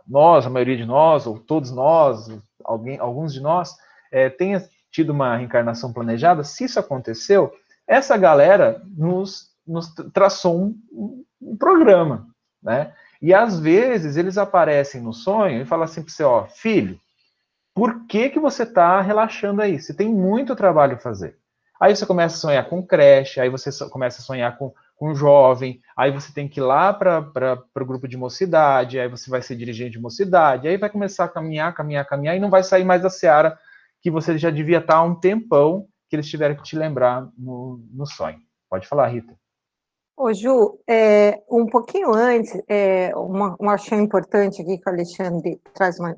nós, a maioria de nós, ou todos nós, alguém, alguns de nós, é, tenha tido uma reencarnação planejada. Se isso aconteceu, essa galera nos, nos traçou um, um, programa, né? E às vezes eles aparecem no sonho e falam assim para você, ó, filho, por que que você está relaxando aí? Você tem muito trabalho a fazer. Aí você começa a sonhar com creche, aí você começa a sonhar com com jovem, aí você tem que ir lá para o grupo de mocidade, aí você vai ser dirigente de mocidade, aí vai começar a caminhar, caminhar, caminhar, e não vai sair mais da seara que você já devia estar há um tempão que eles tiveram que te lembrar no, no sonho. Pode falar, Rita. Ô, Ju, é, um pouquinho antes, é, uma, uma achei importante aqui que o Alexandre traz uma,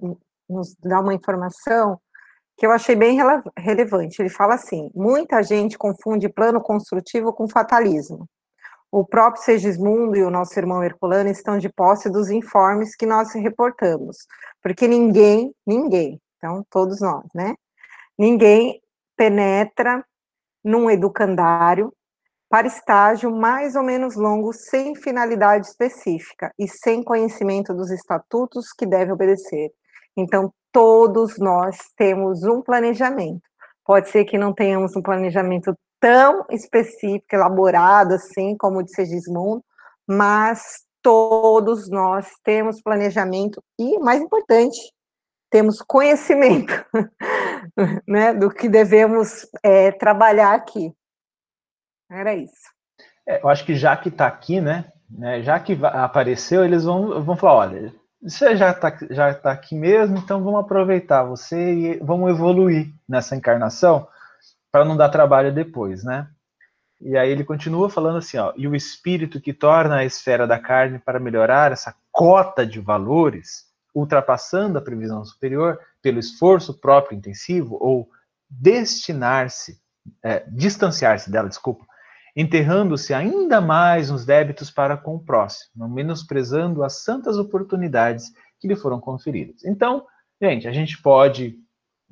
nos dá uma informação que eu achei bem rele relevante. Ele fala assim: muita gente confunde plano construtivo com fatalismo. O próprio Segismundo e o nosso irmão Herculano estão de posse dos informes que nós reportamos, porque ninguém, ninguém, então todos nós, né? Ninguém penetra num educandário para estágio mais ou menos longo sem finalidade específica e sem conhecimento dos estatutos que deve obedecer. Então, todos nós temos um planejamento. Pode ser que não tenhamos um planejamento tão específico, elaborado assim, como o de Segismundo, mas todos nós temos planejamento e, mais importante, temos conhecimento né, do que devemos é, trabalhar aqui. Era isso. É, eu acho que já que está aqui, né, né, já que apareceu, eles vão, vão falar, olha, você já está já tá aqui mesmo, então vamos aproveitar você e vamos evoluir nessa encarnação para não dar trabalho depois, né? E aí ele continua falando assim, ó, e o espírito que torna a esfera da carne para melhorar essa cota de valores ultrapassando a previsão superior pelo esforço próprio intensivo ou destinar-se, é, distanciar-se dela, desculpa, enterrando-se ainda mais nos débitos para com o próximo, menosprezando as santas oportunidades que lhe foram conferidas. Então, gente, a gente pode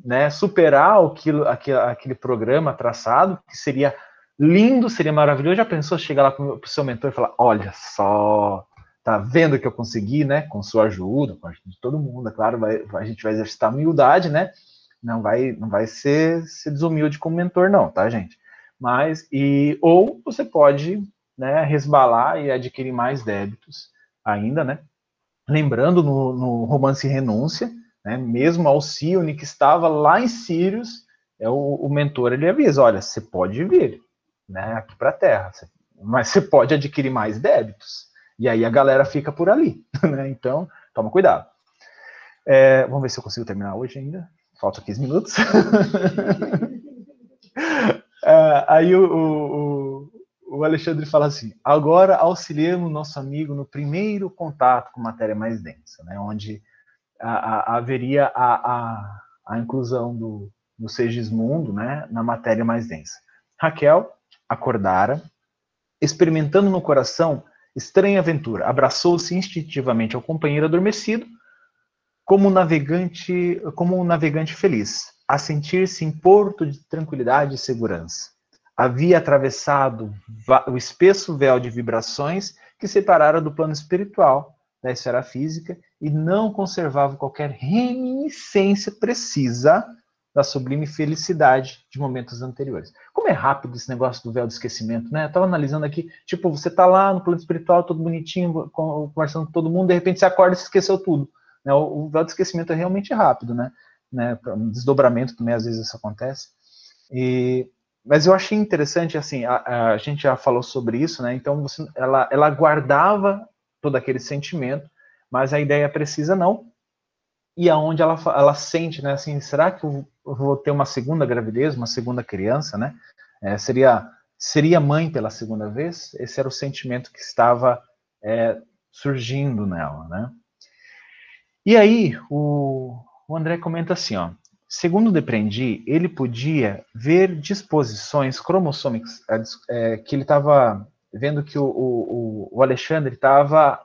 né, superar aquilo, aquele, aquele programa traçado, que seria lindo, seria maravilhoso. Já pensou chegar lá para o seu mentor e falar: olha só, tá vendo que eu consegui, né? Com sua ajuda, com a ajuda de todo mundo, é claro, vai, a gente vai exercitar humildade, né? Não vai, não vai ser, ser desumilde como mentor, não, tá, gente? Mas, e, ou você pode né, resbalar e adquirir mais débitos ainda, né? Lembrando no, no romance Renúncia, né, mesmo Alcione, que estava lá em Sírios, é o, o mentor ele avisa: olha, você pode vir né, aqui para a Terra, mas você pode adquirir mais débitos. E aí a galera fica por ali. Né? Então, toma cuidado. É, vamos ver se eu consigo terminar hoje ainda. Faltam 15 minutos. é, aí o, o, o, Alexandre fala assim: agora auxiliamos nosso amigo no primeiro contato com matéria mais densa, né, onde a, a, haveria a, a, inclusão do, do Segismundo né, na matéria mais densa. Raquel acordara, experimentando no coração estranha aventura, abraçou-se instintivamente ao companheiro adormecido como um navegante, como um navegante feliz, a sentir-se em porto de tranquilidade e segurança. Havia atravessado o espesso véu de vibrações que separara do plano espiritual da esfera física e não conservava qualquer reminiscência precisa da sublime felicidade de momentos anteriores. Como é rápido esse negócio do véu do esquecimento, né? Eu tava analisando aqui, tipo, você tá lá no plano espiritual, todo bonitinho, conversando com todo mundo, de repente você acorda e se esqueceu tudo. Né? O, véu do esquecimento é realmente rápido, né? né? Um desdobramento também, às vezes, isso acontece. E, mas eu achei interessante, assim, a, a gente já falou sobre isso, né? Então, você, ela, ela guardava todo aquele sentimento, mas a ideia precisa não. E aonde ela, ela sente, né? Assim, será que eu vou ter uma segunda gravidez, uma segunda criança, né? É, seria seria mãe pela segunda vez? Esse era o sentimento que estava é, surgindo nela, né? E aí, o, o André comenta assim, ó. Segundo depreendi, ele podia ver disposições cromossômicas é, que ele estava vendo que o, o, o Alexandre estava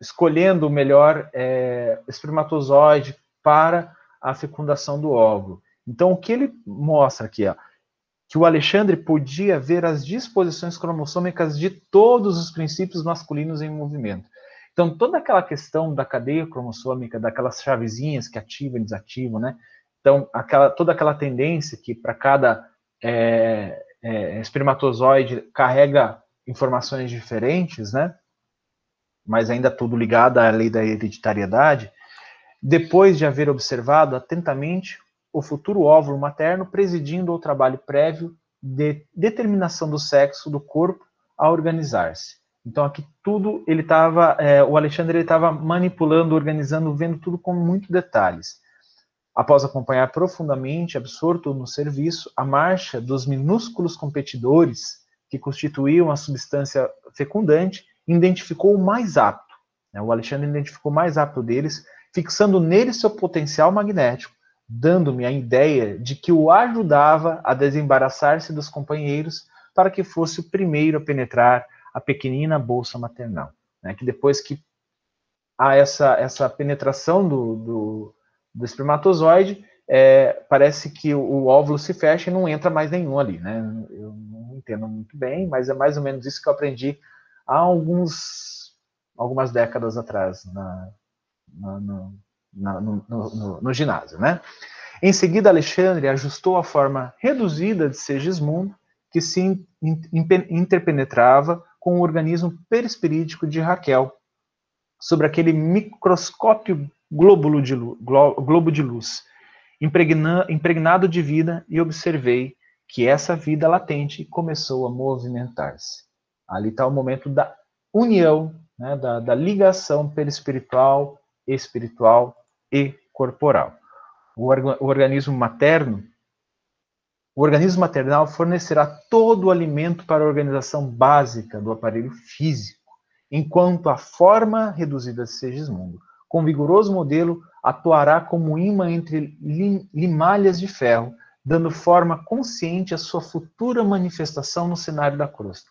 escolhendo o melhor é, espermatozoide para a fecundação do óvulo. Então, o que ele mostra aqui, ó, que o Alexandre podia ver as disposições cromossômicas de todos os princípios masculinos em movimento. Então, toda aquela questão da cadeia cromossômica, daquelas chavezinhas que ativam e desativam, né? Então, aquela, toda aquela tendência que para cada é, é, espermatozoide carrega informações diferentes, né? Mas ainda tudo ligado à lei da hereditariedade. Depois de haver observado atentamente o futuro óvulo materno presidindo ao trabalho prévio de determinação do sexo do corpo a organizar-se. Então aqui tudo ele estava, é, o Alexandre ele estava manipulando, organizando, vendo tudo com muitos detalhes. Após acompanhar profundamente, absorto no serviço, a marcha dos minúsculos competidores que constituíam a substância fecundante, identificou o mais apto. Né? O Alexandre identificou o mais apto deles, fixando nele seu potencial magnético, dando-me a ideia de que o ajudava a desembaraçar-se dos companheiros para que fosse o primeiro a penetrar a pequenina bolsa maternal. Né? Que depois que há essa, essa penetração do, do, do espermatozoide, é, parece que o, o, óvulo se fecha e não entra mais nenhum ali. Né? Eu entendo muito bem, mas é mais ou menos isso que eu aprendi há alguns, algumas décadas atrás na, na, no, na, no, no, no, ginásio. Né? Em seguida, Alexandre ajustou a forma reduzida de Segismundo, que se interpenetrava com o organismo perispirítico de Raquel, sobre aquele microscópio glóbulo de globo de luz, impregnado de vida, e observei que essa vida latente começou a movimentar-se. Ali está o momento da união, né, da, da ligação perispiritual, espiritual e corporal. O, o organismo materno o organismo maternal fornecerá todo o alimento para a organização básica do aparelho físico, enquanto a forma reduzida de Segismundo com vigoroso modelo, atuará como imã entre limalhas de ferro, dando forma consciente à sua futura manifestação no cenário da cruz.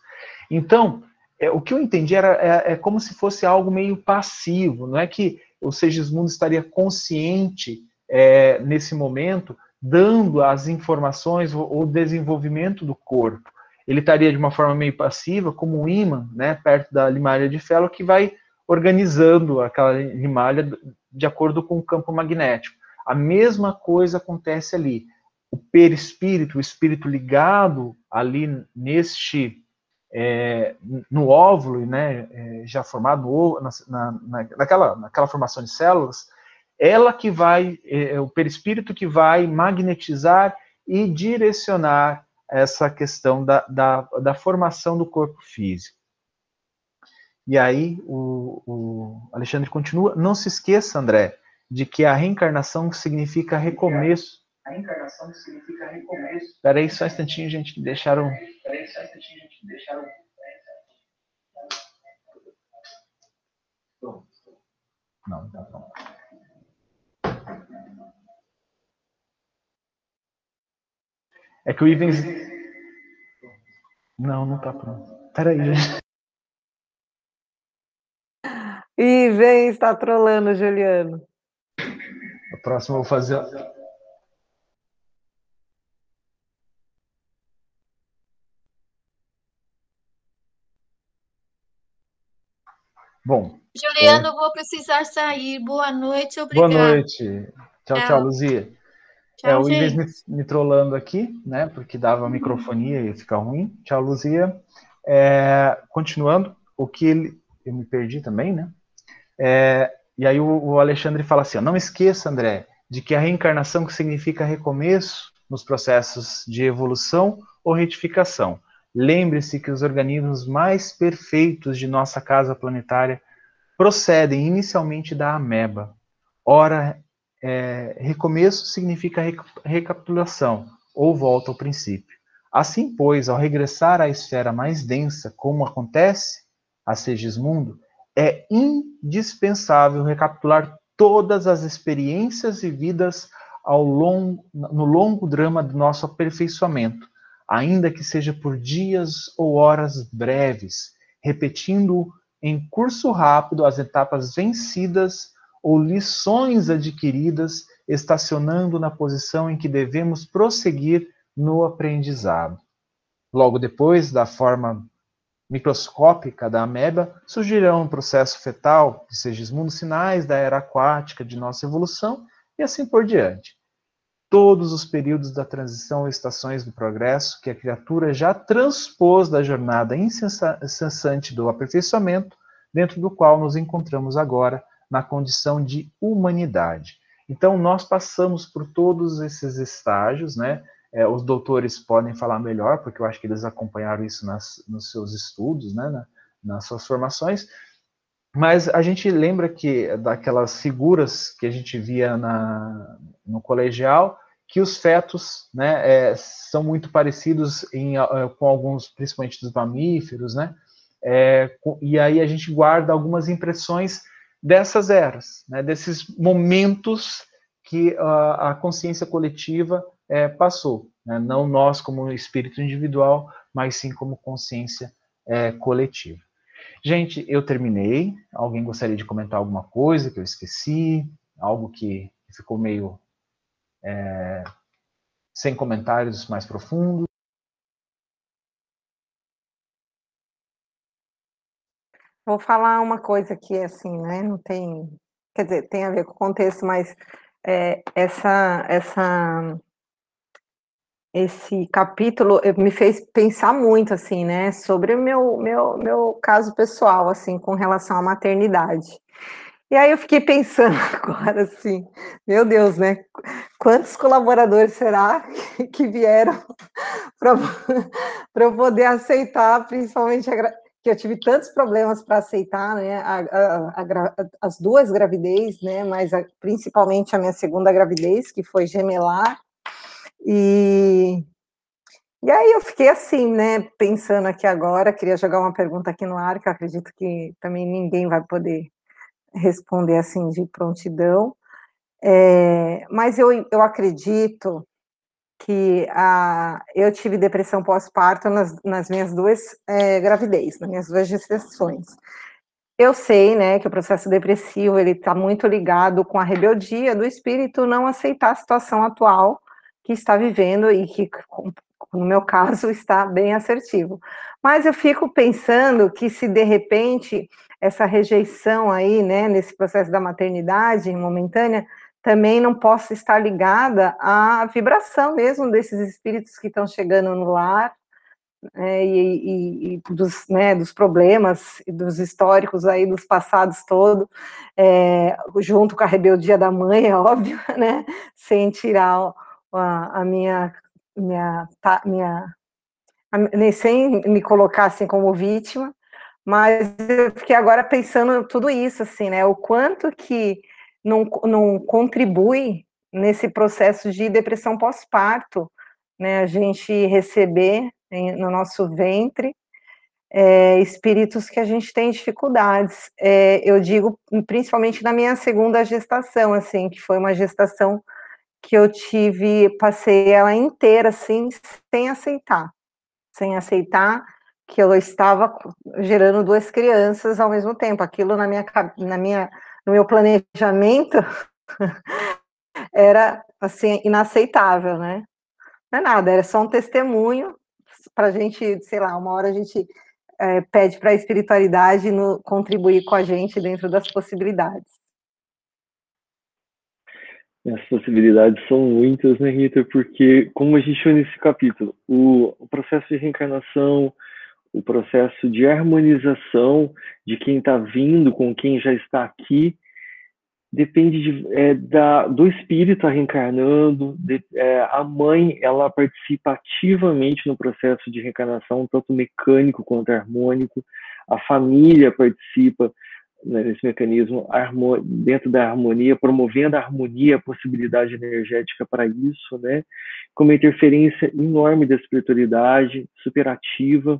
Então, é, o que eu entendi era é, é, como se fosse algo meio passivo, não é que o Segismundo estaria consciente é, nesse momento, dando as informações o desenvolvimento do corpo. Ele estaria de uma forma meio passiva, como um imã, né, perto da limalha de ferro, que vai organizando aquela limalha de acordo com o campo magnético. A mesma coisa acontece ali. O perispírito, o espírito ligado ali neste é, no óvulo, né, é, já formado na, na, naquela, naquela formação de células, ela que vai, é, é, o perispírito que vai magnetizar e direcionar essa questão da, da, da formação do corpo físico. E aí o, o, Alexandre continua, não se esqueça, André, de que a reencarnação significa recomeço. A reencarnação significa recomeço. Peraí só um instantinho, gente, que deixaram... Peraí só um instantinho, gente, que deixaram... Não, tá pronto. É que o Ivens. Não, não tá pronto. Peraí, gente. Ivens está trolando, Juliano. A próxima eu vou fazer. Bom. Juliano, é... vou precisar sair. Boa noite, obrigado. Boa noite. Tchau, tchau, Luzia. Tchau, é, o Ives me, me trollando aqui, né? Porque dava microfonia e ia ficar ruim. Tchau, Luzia. É, continuando, o que ele. Eu me perdi também, né? É, e aí o, o, Alexandre fala assim: ó, não esqueça, André, de que a reencarnação significa recomeço nos processos de evolução ou retificação. Lembre-se que os organismos mais perfeitos de nossa casa planetária procedem inicialmente da ameba. Ora, é, recomeço significa recapitulação ou volta ao princípio. Assim, pois, ao regressar à esfera mais densa, como acontece a Segismundo, é indispensável recapitular todas as experiências vividas ao longo, no longo drama do nosso aperfeiçoamento, ainda que seja por dias ou horas breves, repetindo em curso rápido as etapas vencidas ou lições adquiridas, estacionando na posição em que devemos prosseguir no aprendizado. Logo depois da forma microscópica da ameba, surgirão um processo fetal, de Segismundo, sinais da era aquática de nossa evolução e assim por diante. Todos os períodos da transição estações do progresso que a criatura já transpôs da jornada incessante do aperfeiçoamento, dentro do qual nos encontramos agora, na condição de humanidade. Então, nós passamos por todos esses estágios, né? É, os doutores podem falar melhor, porque eu acho que eles acompanharam isso nas, nos seus estudos, né? Na, nas suas formações. Mas a gente lembra que daquelas figuras que a gente via na, no colegial, que os fetos né, é, são muito parecidos em, com alguns, principalmente dos mamíferos, né? É, e aí a gente guarda algumas impressões dessas eras, né, desses momentos que a, a consciência coletiva é, passou. Né, não nós como espírito individual, mas sim como consciência é, coletiva. Gente, eu terminei. Alguém gostaria de comentar alguma coisa que eu esqueci? Algo que ficou meio é, sem comentários mais profundos? Vou falar uma coisa que, assim, né, não tem, quer dizer, tem a ver com o contexto, mas é, essa, essa, esse capítulo me fez pensar muito, assim, né, sobre o meu, meu, meu caso pessoal, assim, com relação à maternidade. E aí eu fiquei pensando agora, assim, meu Deus, né, quantos colaboradores será que vieram para eu poder aceitar, principalmente a, que eu tive tantos problemas para aceitar, né, a, a, as duas gravidez, né, mas principalmente a minha segunda gravidez, que foi gemelar, e, e aí eu fiquei assim, né, pensando aqui agora, queria jogar uma pergunta aqui no ar, que eu acredito que também ninguém vai poder responder assim de prontidão, é, mas eu, eu acredito que a, eu tive depressão pós-parto nas, nas, minhas duas é, gravidez, nas minhas duas gestações. Eu sei, né, que o processo depressivo ele está muito ligado com a rebeldia do espírito não aceitar a situação atual que está vivendo e que, no meu caso, está bem assertivo. Mas eu fico pensando que se de repente essa rejeição aí, né, nesse processo da maternidade momentânea, também não possa estar ligada à vibração mesmo desses espíritos que estão chegando no lar é, e, e, dos, né, dos problemas dos históricos aí dos passados todo, é, junto com a rebeldia da mãe, é óbvio, né, sem tirar a, a minha, minha, tá, minha a, sem me colocar assim como vítima, mas eu fiquei agora pensando tudo isso, assim, né, o quanto que não, não contribui nesse processo de depressão pós-parto, né, a gente receber em, no nosso ventre é, espíritos que a gente tem dificuldades. É, eu digo principalmente na minha segunda gestação, assim, que foi uma gestação que eu tive, passei ela inteira, assim, sem aceitar, sem aceitar que eu estava gerando duas crianças ao mesmo tempo. Aquilo na minha, na minha no meu planejamento era assim inaceitável, né? Não é nada, era só um testemunho para a gente, sei lá, uma hora a gente é, pede para a espiritualidade no, contribuir com a gente dentro das possibilidades. As possibilidades são muitas, né, Rita? Porque, como a gente viu nesse capítulo, o, o processo de reencarnação, o processo de harmonização de quem está vindo com quem já está aqui depende de, é, da, do espírito reencarnando. De, é, a mãe ela participa ativamente no processo de reencarnação, tanto mecânico quanto harmônico. A família participa né, nesse mecanismo dentro da harmonia, promovendo a harmonia, a possibilidade energética para isso, né? Com uma interferência enorme da espiritualidade, superativa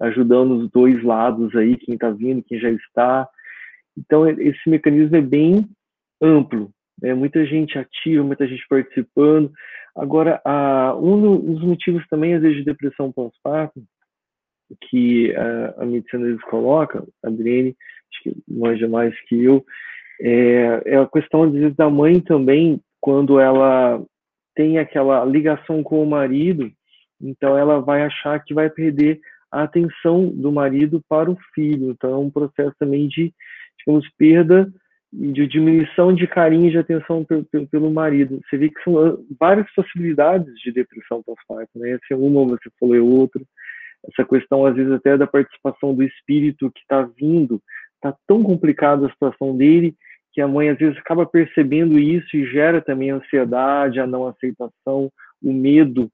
ajudando os dois lados aí, quem está vindo, quem já está. Então, esse mecanismo é bem amplo, né? muita gente ativa, muita gente participando. Agora, a, um dos motivos também, às vezes, de depressão pós-parto, que a, a medicina vezes coloca, a Adriane, acho que manja mais que eu, é, é a questão, às vezes, da mãe também, quando ela tem aquela ligação com o marido, então ela vai achar que vai perder a atenção do marido para o filho. Então, é um processo também de, digamos, perda de diminuição de carinho e de atenção pelo, pelo, marido. Você vê que são ah, várias possibilidades de depressão pós-parto, né? Essa é uma, você falou é outra. Essa questão, às vezes, até da participação do espírito que está vindo, está tão complicada a situação dele que a mãe, às vezes, acaba percebendo isso e gera também a ansiedade, a não aceitação, o medo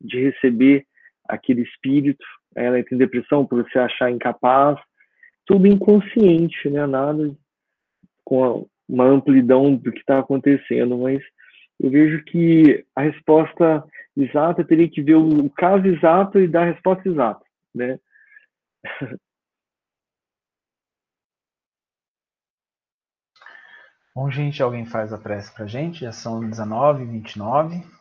de receber aquele espírito ela entra em depressão por se achar incapaz, tudo inconsciente, né? Nada com uma amplidão do que está acontecendo, mas eu vejo que a resposta exata teria que ver o caso exato e dar a resposta exata, né? Bom, gente, alguém faz a prece para gente? Já são 19 29